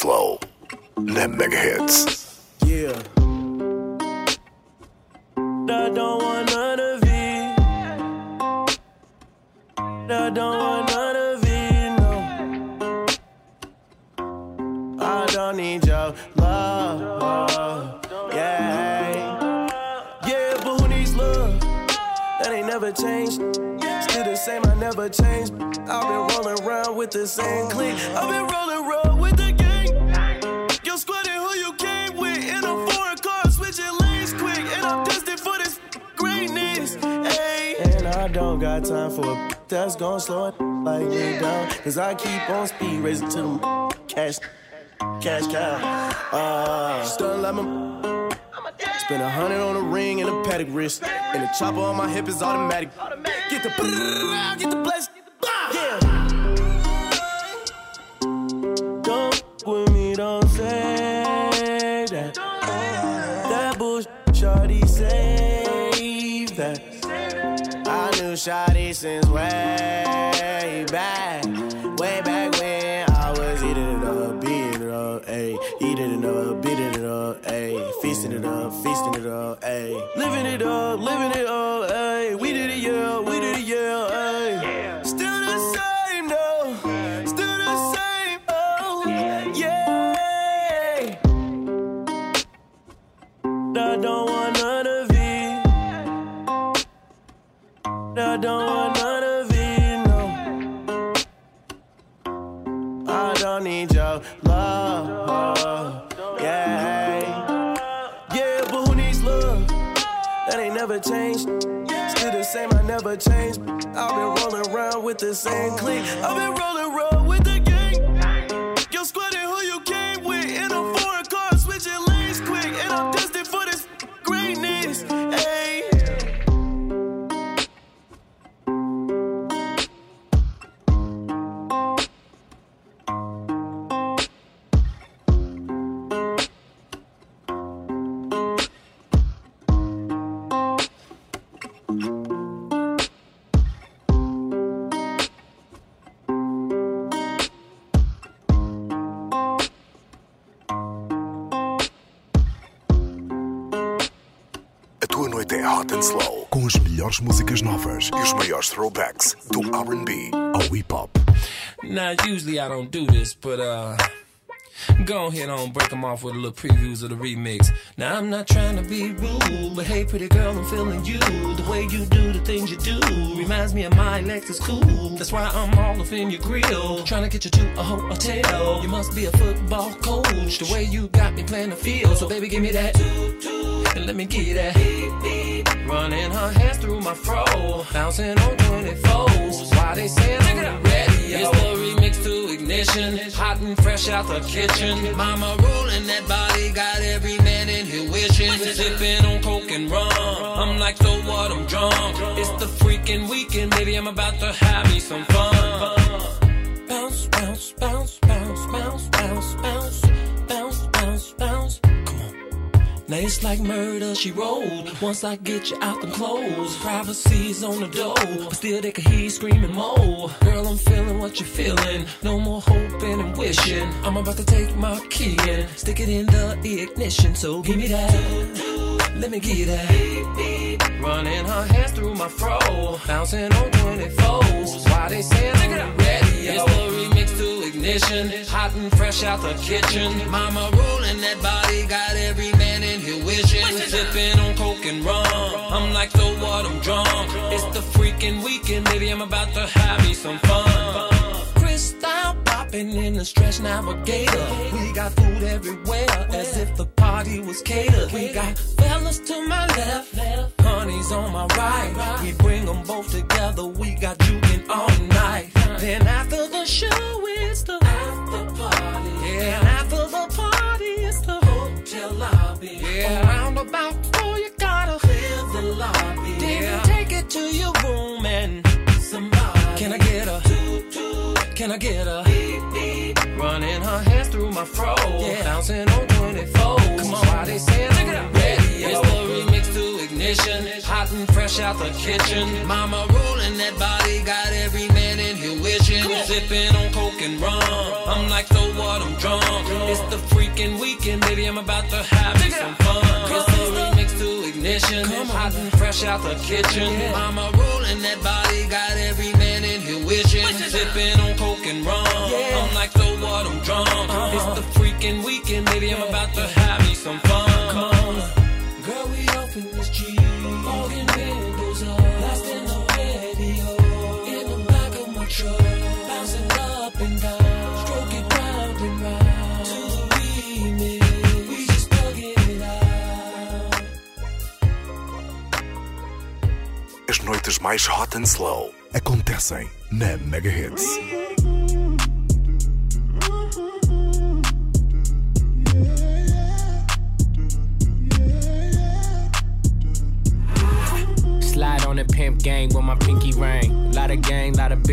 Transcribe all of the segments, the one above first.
Slow na Mega Hits. Yeah. I don't want none of it. I don't want none of it, no. I don't need your love. Yeah. Yeah, but who needs love? That ain't never changed. Still the same, I never changed. I've been rolling around with the same clique. I've been for a that's gonna slow it like me down. Cause I keep on speed racing to the cash, cash cow. Uh, stunning like my. Spend a hundred on a ring and a Patek wrist. And the chopper on my hip is automatic. Get the get the bless. Yeah. Don't with me, don't say that. That bullshit, shawty, save shawty since way back. Way back when I was eating it up, beating it up, ayy. Eating it up, beating it up, ayy. Feasting it up, feasting it up, ayy. Living it up, living it up, ayy. Changed. Still the same, I never changed. I've been rolling around with the same clique. I've been rolling tua noite é hot and slow, com as melhores músicas novas e os maiores throwbacks do R&B ao hip hop. Now, usually I don't do this, but uh, go ahead on break them off with a little previews of the remix. Now, I'm not trying to be rude, but hey, pretty girl, I'm feeling you. The way you do the things you do reminds me of my Lexus coupe. That's why I'm all up in your grill, trying to get you to a hotel. You must be a football coach, the way you got me playing the field. So, baby, give me that. And let me get that. Running her hands through my fro, bouncing on 24s. Why they saying I'm ready? It's the remix to ignition, hot and fresh out the kitchen. Mama rolling that body, got every man in here wishing. Sipping on coke and rum. I'm like, so what? I'm drunk. It's the freaking weekend, baby. I'm about to have me some fun. Bounce, bounce, bounce, bounce, bounce, bounce, bounce, bounce, bounce, bounce. Now it's like murder, she rolled. Once I get you out the clothes, privacy's on the door. But still they can hear you screaming more. Girl, I'm feeling what you're feeling. No more hoping and wishing. I'm about to take my key and stick it in the ignition. So give me that. Let me get that. Running her hands through my fro. Bouncing on 24s. Why they saying ready? It's the remix to ignition. Hot and fresh out the kitchen. Mama rolling that body, got every man in here wishing. Sipping on coke and rum. I'm like, so what? I'm drunk. It's the freaking weekend, baby. I'm about to have me some fun. Crystal popping in the stretch navigator. We got food everywhere, as if the party was catered. We got fellas to my left, honeys on my right. We bring them both together. We got juking all night. Then after the show, it's the after party. Yeah, and after the party, it's the hotel lobby. Yeah, around about four, you gotta clear the lobby. Then take it to your room and somebody. Can I get a Can I get a Running her hands through my fro. Yeah, bouncing on 24. Come on, why they saying I'm ready? It's the remix to ignition. Hot and fresh out the kitchen. Mama rolling that body, got every man in here wishing. Sipping on coke and rum. I'm like, so what? I'm drunk. It's the freaking weekend, baby. I'm about to have me some fun. It's the remix to ignition. Hot and fresh out the kitchen. Mama rolling that body, got every man in here wishing. Sipping on coke and rum. I'm like, so what? I'm drunk. Uh-huh. It's the freaking weekend, baby. I'm about to have me some fun. Come on. As noites mais hot and slow acontecem na Mega Hits.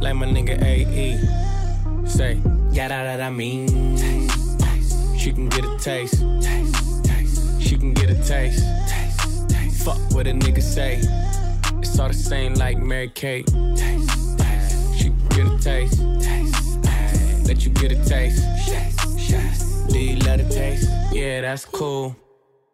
like my nigga AE. Say, yeah, that, that I mean. She can get a taste. She can get a taste. Fuck what a nigga say. It's all the same like Mary Kate. She can get a taste. Let you get a taste. Do you love the taste? Yeah, that's cool.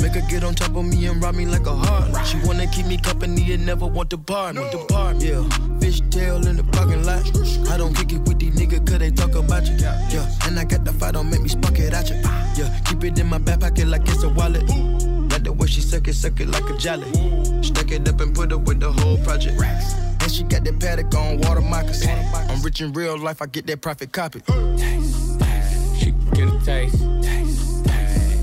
Make her get on top of me and rob me like a heart. She wanna keep me company and never want to bar me. to Depart, yeah. Fish tail in the parking lot. I don't kick it with these niggas cause they talk about you. Yeah, and I got the fight, don't make me spark it at you. Yeah, keep it in my back pocket like it's a wallet. Like the way she suck it, suck it like a jelly. Stack it up and put it with the whole project. And she got that Patek on water moccasin. I'm rich in real life, I get that profit copy. She get a taste. taste, taste.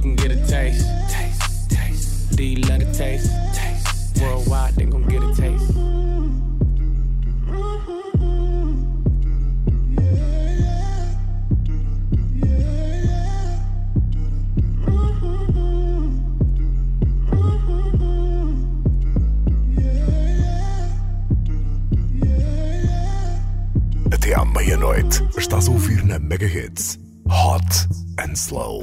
She can get a taste. Do you love the taste? Worldwide, they gon' get a taste. Até à meia-noite, estás a ouvir na Mega Hits Hot and Slow.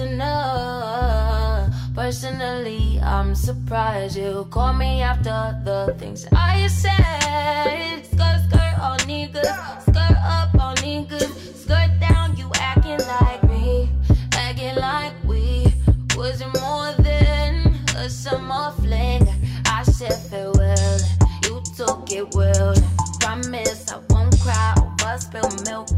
enough. Personally, I'm surprised you call me after the things I said. Skirt, skirt, all niggas. Skirt up, all niggas. Skirt down, you acting like me. Acting like we wasn't more than a summer fling. I said farewell, you took it well. Promise I won't cry over spilled milk.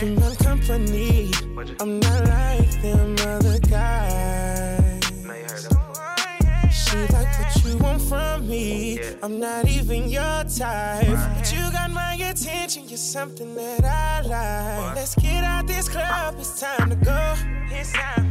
You're not company. I'm not like them other guys. She like what you want from me. I'm not even your type. But you got my attention. You're something that I like. Let's get out this club. It's time to go. It's time.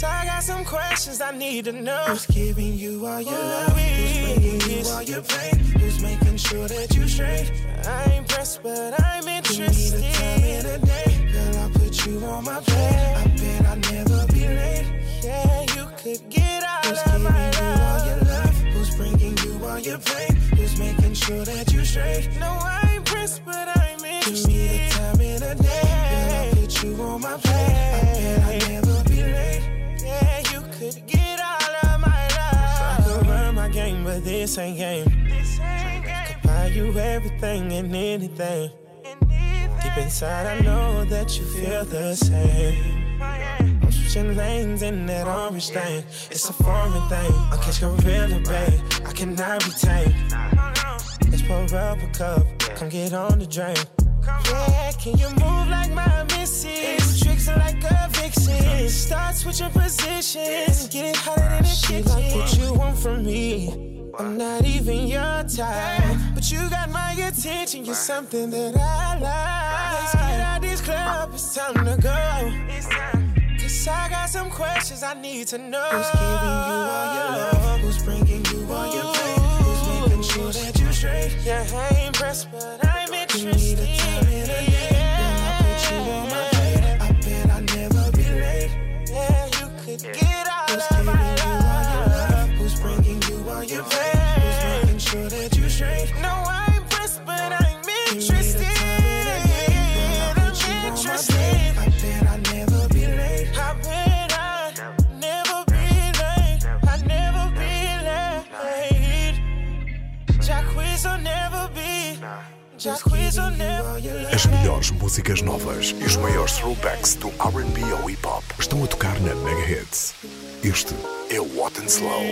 So I got some questions I need to know. Who's giving you all your love? Who's bringing you all your pain? Who's making sure that you straight? I ain't pressed, but I'm interested. You need a time and a day, girl. I put you on my plate. I bet I'll never be late. Yeah, you could get out Who's of my love. You all your love? Who's bringing you all your pain? Who's making sure that you straight? No, I ain't pressed, but I'm interested. You need a time and a day, girl. I put you on my plate. I bet I'll never. But this ain't game. This ain't game. Could buy you everything and anything. Deep inside, I know that you feel the same. I'm switching lanes in that orange thing. It's a foreign thing. I catch gorilla, babe. I cannot be tamed. Let's pour up a cup. Come get on the drain. Yeah, can you move like my missus? Tricks like a vixen. Start switching positions. Get it hotter than a kitchen. She Like what you want from me. I'm not even your type, but you got my attention. You're something that I like. Let's get out this club. It's time to go. Cause I got some questions I need to know. Who's giving you all your love? Who's bringing you all your pain? Who's making sure that you straight? Yeah, I ain't impressed, but I'm interested. Músicas novas e os maiores throwbacks do R&B ao hip hop estão a tocar na Mega Hits. Este é o Hot and Slow.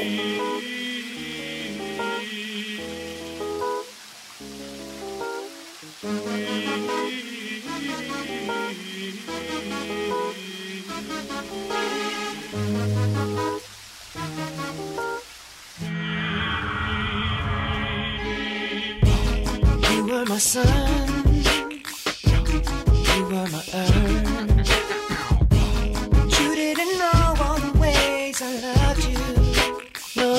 You were my. My you didn't know all the ways I loved you. No.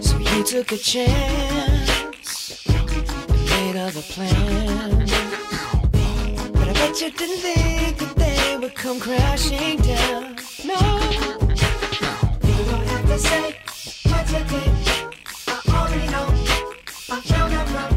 So you took a chance and made other plans. But I bet you didn't think that they would come crashing down. No. You don't have to say what you did. I already know. I found out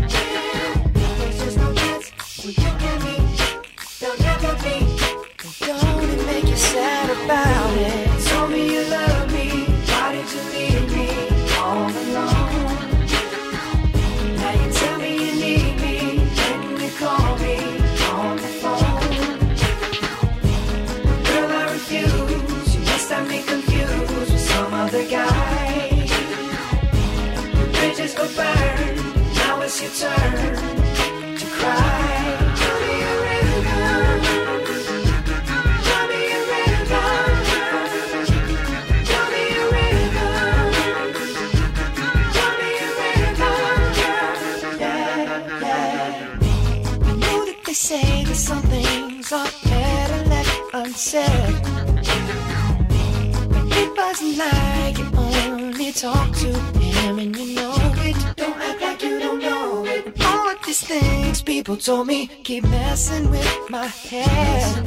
people told me keep messing with my head.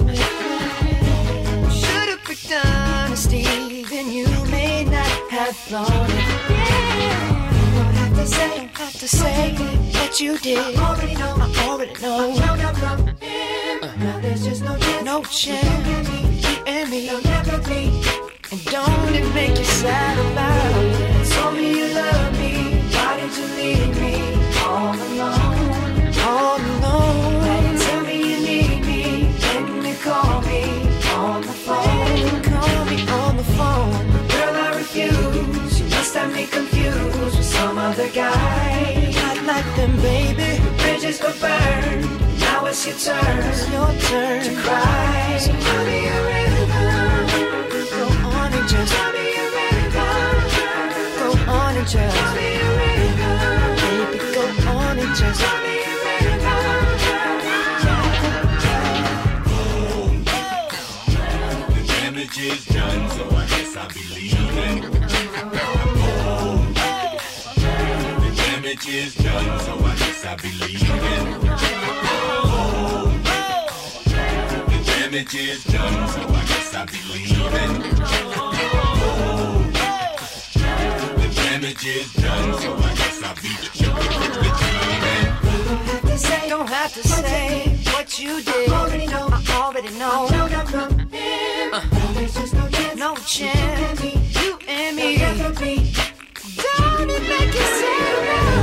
Should've picked honesty, then you may not have thought it. Yeah. You don't have to say, don't have to say what you did. I already know. I already know. I out from him. Now there's just no chance. No chance. You and me. There'll never be. And don't it make you sad about it? Told me you love me. Why did you leave me all alone? All with some other guy. Not like them, baby. Bridges go burn. Now it's your turn. It's your turn to cry. So tell me a rhythm. Go on and just tell me a rhythm. Go on and just tell me a rhythm. Baby, go on and just tell me a The damage is done, so I guess I'll be leaving. The damage is done, so I guess I'll be leaving. The damage is done, so I guess I'll be leaving. The damage damages done, so I guess I'll be sugar with say, don't have to say what you did. I already know. I already know. No, no, no. Uh, There's just no chance. No chance. You and me. Don't it make you sad?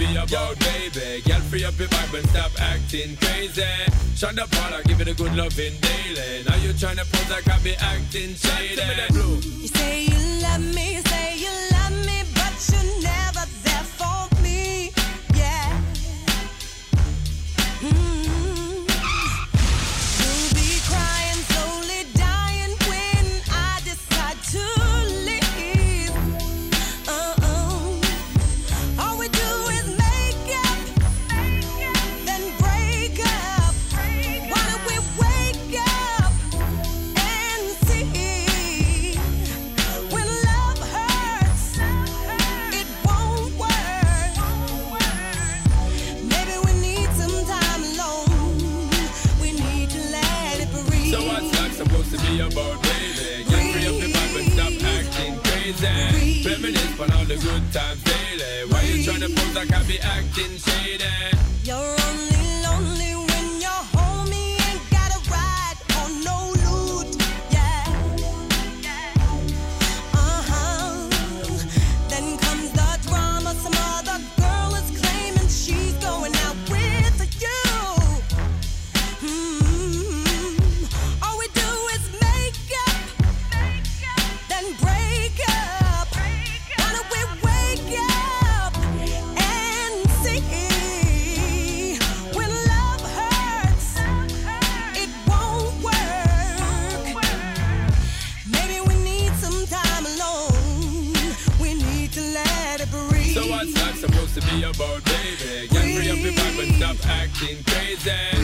Be about, baby? Girl, free up your vibe and stop acting crazy. Shut up, Paula, give it a good loving daily. Now you tryna pose like I be acting shady. You say you love me, say you love me, crazy. Reminisce on all the good times daily. Why you tryna pose like I be acting shady? You're only Dirty,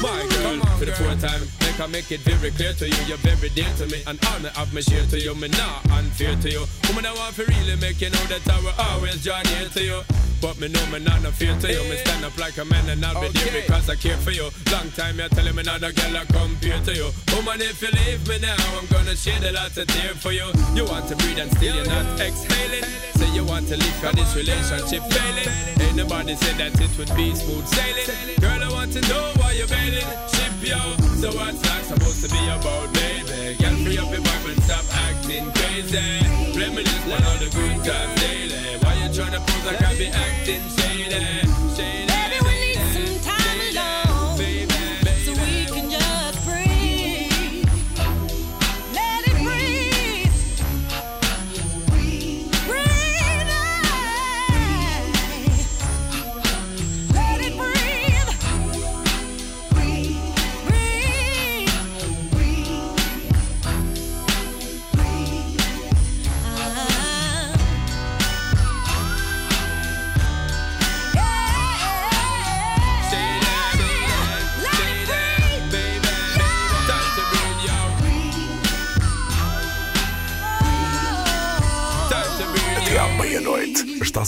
my girl, for the fourth time. Make I make it very clear to you, you're very dear to me, all me have me share to you, me not unfair to you. Woman, I want to really make you know that I will always draw near to you. But me know me not no fear to you. Me stand up like a man and I'll be there because I care for you. Long time you're telling me not a girl I compare to you. Woman, if you leave me now, I'm gonna shed a lot of tear for you. You want to breathe and still you're not exhaling. Say you want to leave cause this relationship failing. Ain't nobody said that it would be smooth sailing. Girl, I want to know why you're bailing. Ship yo. So what's that supposed to be about, baby? Girl, free up your vibe and stop acting crazy. Reminisce on all the good times daily. Why you tryna pose like I be acting shady? Shady. Maybe we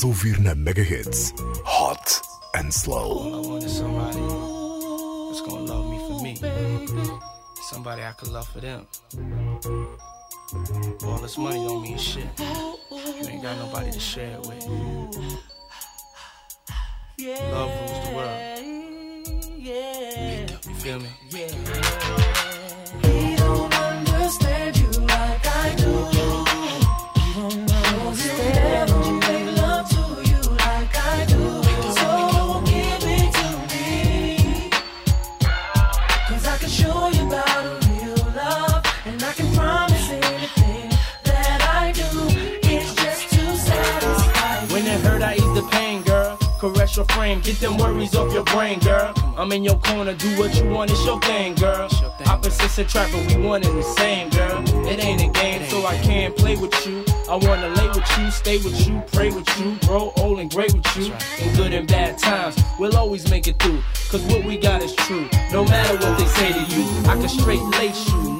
estás a ouvir na Mega Hits Hot and Slow. I wanted somebody that's gonna love me for me. Somebody I could love for them. All this money don't mean shit. You ain't got nobody to share it with. Love rules the world. You feel me? Your frame, get them worries off your brain, girl. I'm in your corner, do what you want, it's your thing, girl. Opposites attract, but we one and the same, girl. It ain't a game, so I can't play with you. I wanna lay with you, stay with you, pray with you, grow old and great with you. In good and bad times, we'll always make it through. Cause what we got is true. No matter what they say to you, I can straight lace you,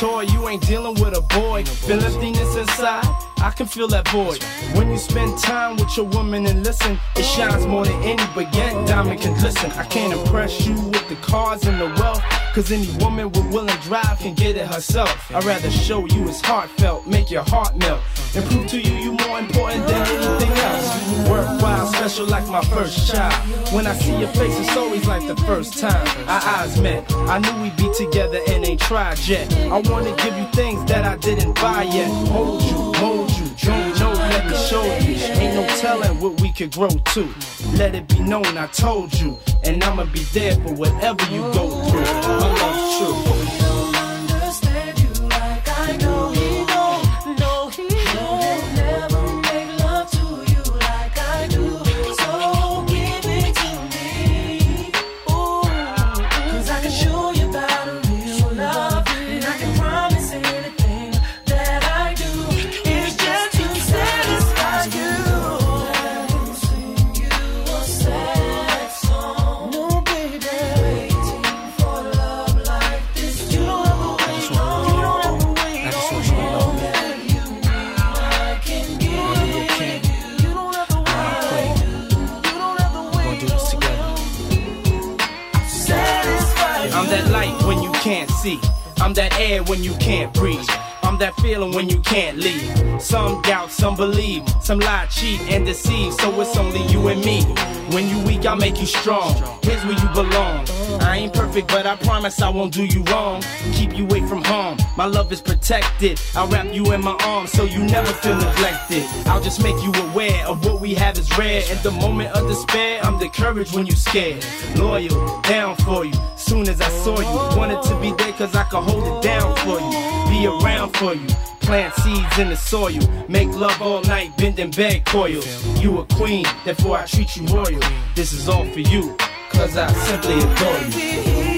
Toy, you ain't dealing with a boy. Feel emptiness inside, I can feel that void. When you spend time with your woman and listen, it shines more than any baguette diamond can listen. I can't impress you with the cars and the wealth, cause any woman with will and drive can get it herself. I'd rather show you it's heartfelt, make your heart melt, and prove to you you more important than anything else. Worthwhile, special like my first child. When I see your face, it's always like the first time our eyes met. I knew we'd be together and ain't tried yet. I wanna give you things that I didn't buy yet. Hold you, mold you, don't know, you. Ain't no telling what we could grow to. Let it be known I told you, and I'ma be there for whatever you go through. My love's true. Some lie, cheat, and deceive. So it's only you and me. When you weak, I'll make you strong. Here's where you belong. I ain't perfect, but I promise I won't do you wrong. Keep you away from harm. My love is protected. I'll wrap you in my arms so you never feel neglected. I'll just make you aware of what we have is rare. In the moment of despair, I'm the courage when you scared. Loyal, down for you. Soon as I saw you, wanted to be there cause I could hold it down for you. Be around for you. Plant seeds in the soil. Make love all night, bend and beg coils. You a queen, therefore I treat you royal. This is all for you, cause I simply adore you.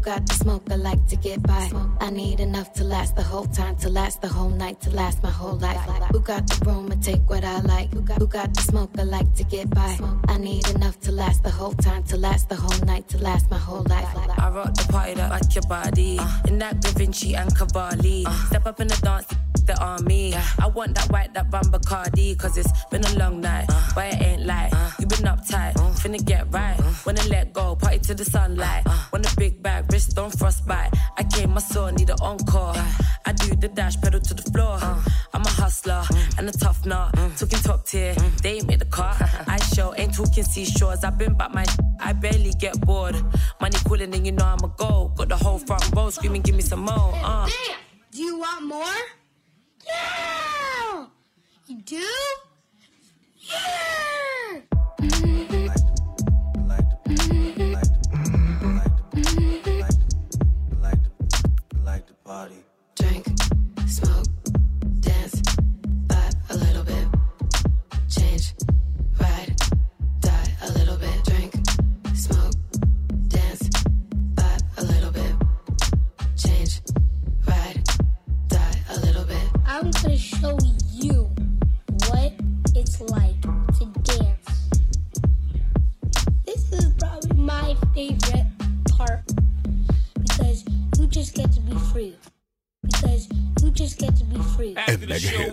Got, who got the smoke I like to get by? I need enough to last the whole time, to last the whole night, to last my whole life. Who got the room to take what I like? Who got, the smoke I like to get by? I need enough to last the whole time, to last the whole night, to last my whole life. I rock the party that like your body. Uh. In that Da Vinci and Cavalli. Uh. Step up in the dance, the army. I want that white, that Rum Bacardi. Cause it's been a long night, uh. but it ain't like you been uptight. Finna get right, wanna let go, party to the sunlight. Want a big bag, wrist on frostbite. I came, I saw, need an encore. I do the dash, pedal to the floor. I'm a hustler and a tough nut. Talking top tier, they ain't made the car. I show, ain't talking seashores. I've been back my, I barely get bored. Money calling and you know I'm a go. Got the whole front row screaming, give me some more. Uh. Do you want more? Yeah! You do? Yeah! Drink, smoke,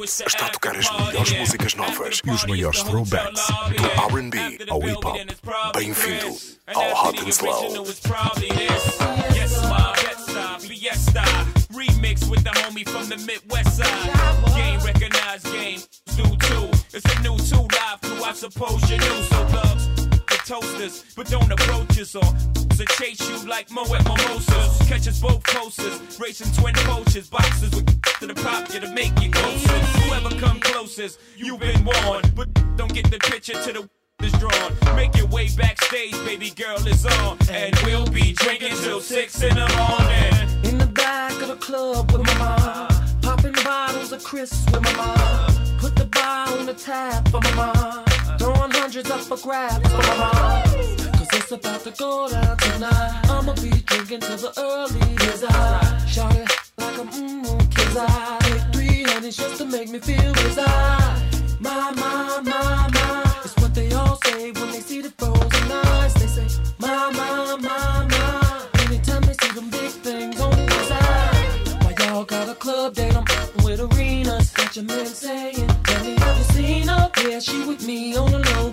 Está a tocar as melhores músicas novas e os maiores throwbacks do RB ao hip hop. Bem-vindo ao Hot and Slow. Remix with the homie from the Midwest side. Game recognized, game. It's a new two live crew, I suppose you knew. Toasters, but don't approach us or to chase you like Mo at mimosas. Catch us both coasters, racing twin poachers, boxes with to the pop you to make you closer. Whoever come closest, you've been warned, but don't get the picture to the is drawn. Make your way backstage, baby girl is on. And we'll be drinking till six in the morning. In the back of the club with my mom. Popping bottles of crisps with my mom. Put the bar on the tap for my mom. Throwing hundreds up for grabs. Cause it's about to go down tonight. I'ma be drinking till the early days. I shout it like I'm mmm, kids. I take three honeys just to make me feel reside. My, my, my, my. It's what they all say when they see the frozen eyes. They say, my, my, my. She with me on the low,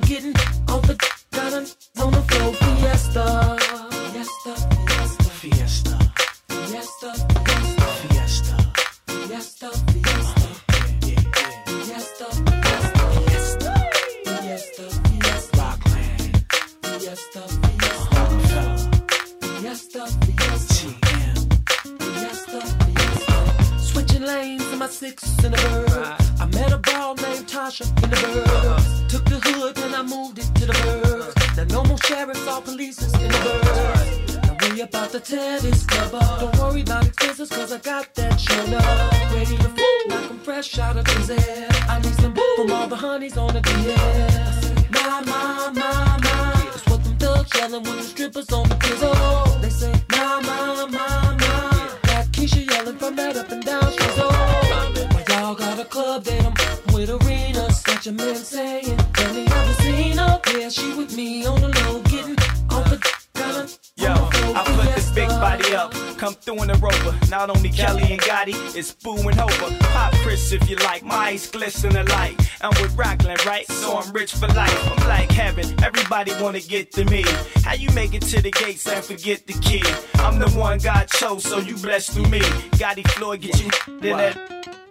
wanna get to me. How you make it to the gates and forget the key? I'm the one God chose, so you blessed through me. Gotti Floyd, get you in that.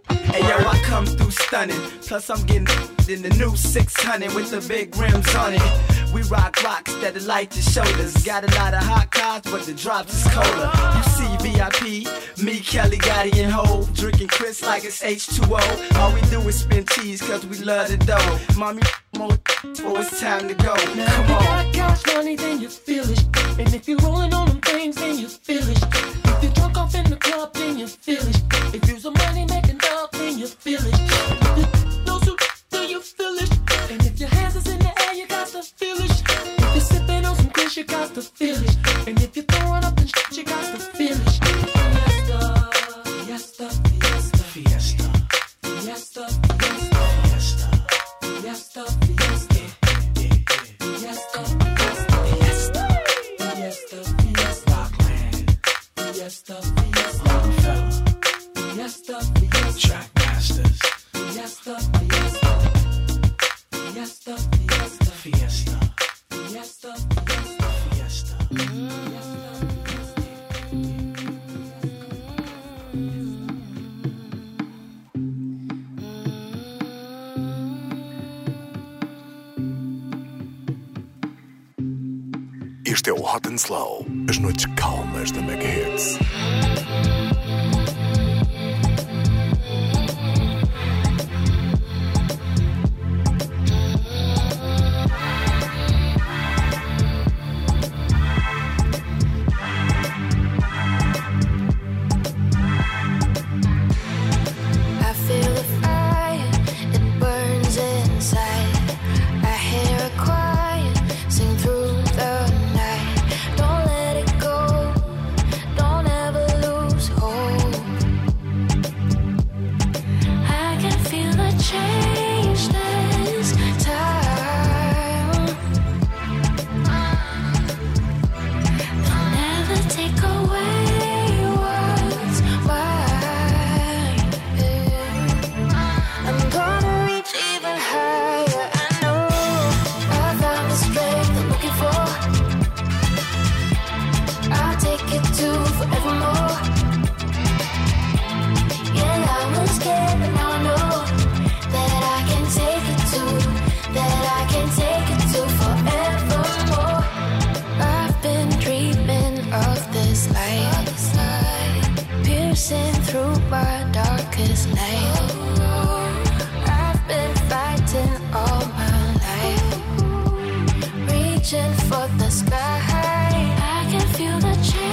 Hey yo, I come through stunning. Plus I'm getting in the new 600 with the big rims on it. We rock rocks that light the shoulders. Got a lot of hot cars, but the drops is colder. You see VIP, me, Kelly, Gotti, and Ho. Drinking Chris like it's H2O. All we do is spin cheese cause we love the dough. Mommy, more for it's time to go. Now Come if you on. got cash money, then you feel it. And if you're rolling on them things, then you feel it. If you're drunk off in the club, then you feel it. If you're some money making dog, then you feel it. You got the feeling. Este é o Hot and Slow, as noites calmas da Mega Hits. Reaching for the sky. I can feel the change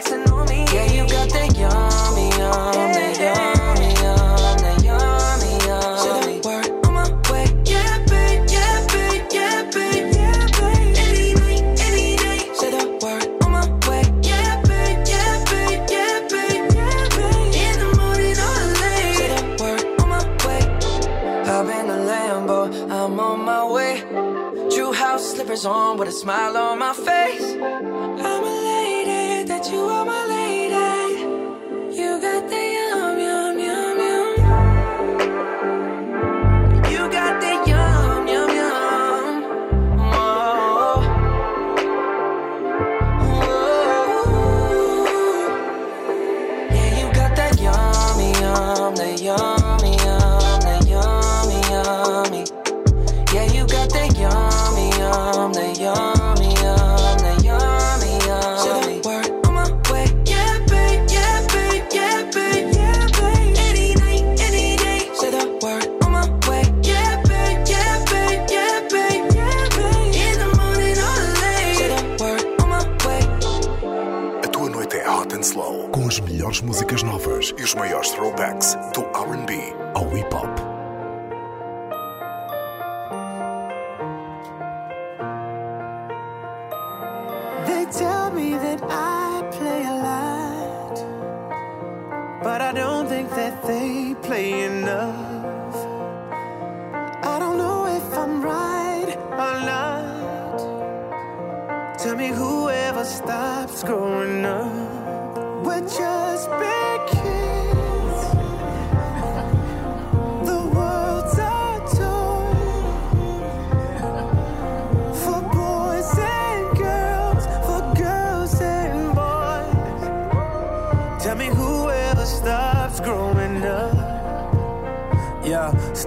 my way. True house slippers on with a smile on my face. I'm elated that you are my lady. You got the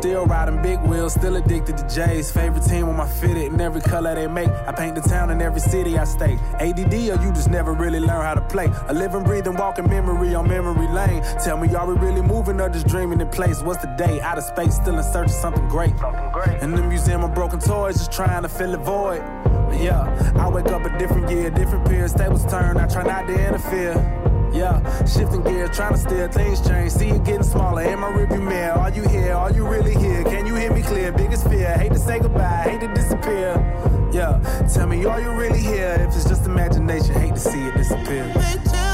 still riding big wheels, still addicted to J's. Favorite team with my fitted in every color they make. I paint the town in every city I stay. ADD or you just never really learn how to play. A living, breathing, walking memory on memory lane. Tell me, are we really moving or just dreaming in place? What's the day? Out of space, still in search of something great. In the museum of broken toys, just trying to fill the void. Yeah, I wake up a different year, different peers, tables turn. I try not to interfere. Yeah, shifting gears, trying to steer, things change. See it getting smaller in my rearview mirror. Are you here? Are you really here? Can you hear me clear? Biggest fear, hate to say goodbye, hate to disappear. Yeah, tell me, are you really here? If it's just imagination, hate to see it disappear.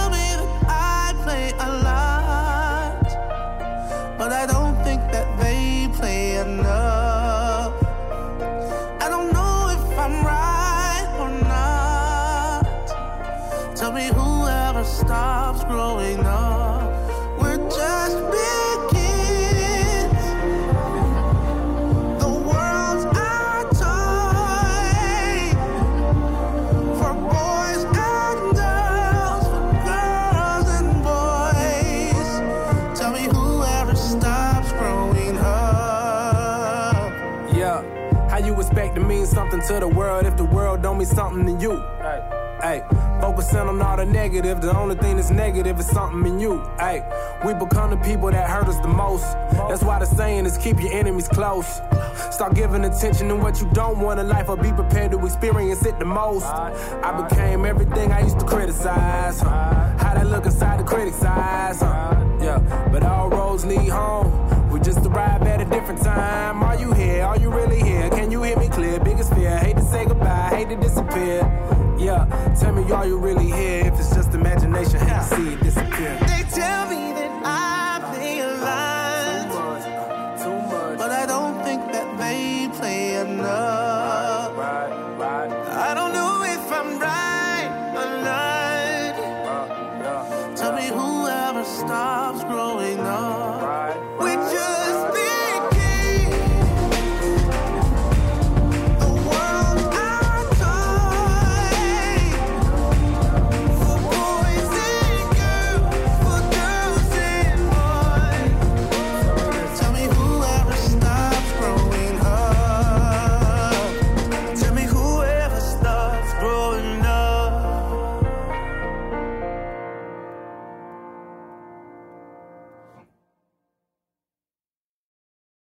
It's something to the world if the world don't mean something to you. Hey, focusing on all the negative. The only thing that's negative is something in you. Hey, we become the people that hurt us the most. That's why the saying is keep your enemies close. Start giving attention to what you don't want in life, or be prepared to experience it the most. I became everything I used to criticize. Huh? How that look inside the critic's eyes. Huh? Yeah, but all roads lead home. We just arrived at a different time. Are you here? Are you really here? made to disappear. Yeah, tell me, are you really here? If it's just imagination, how see it.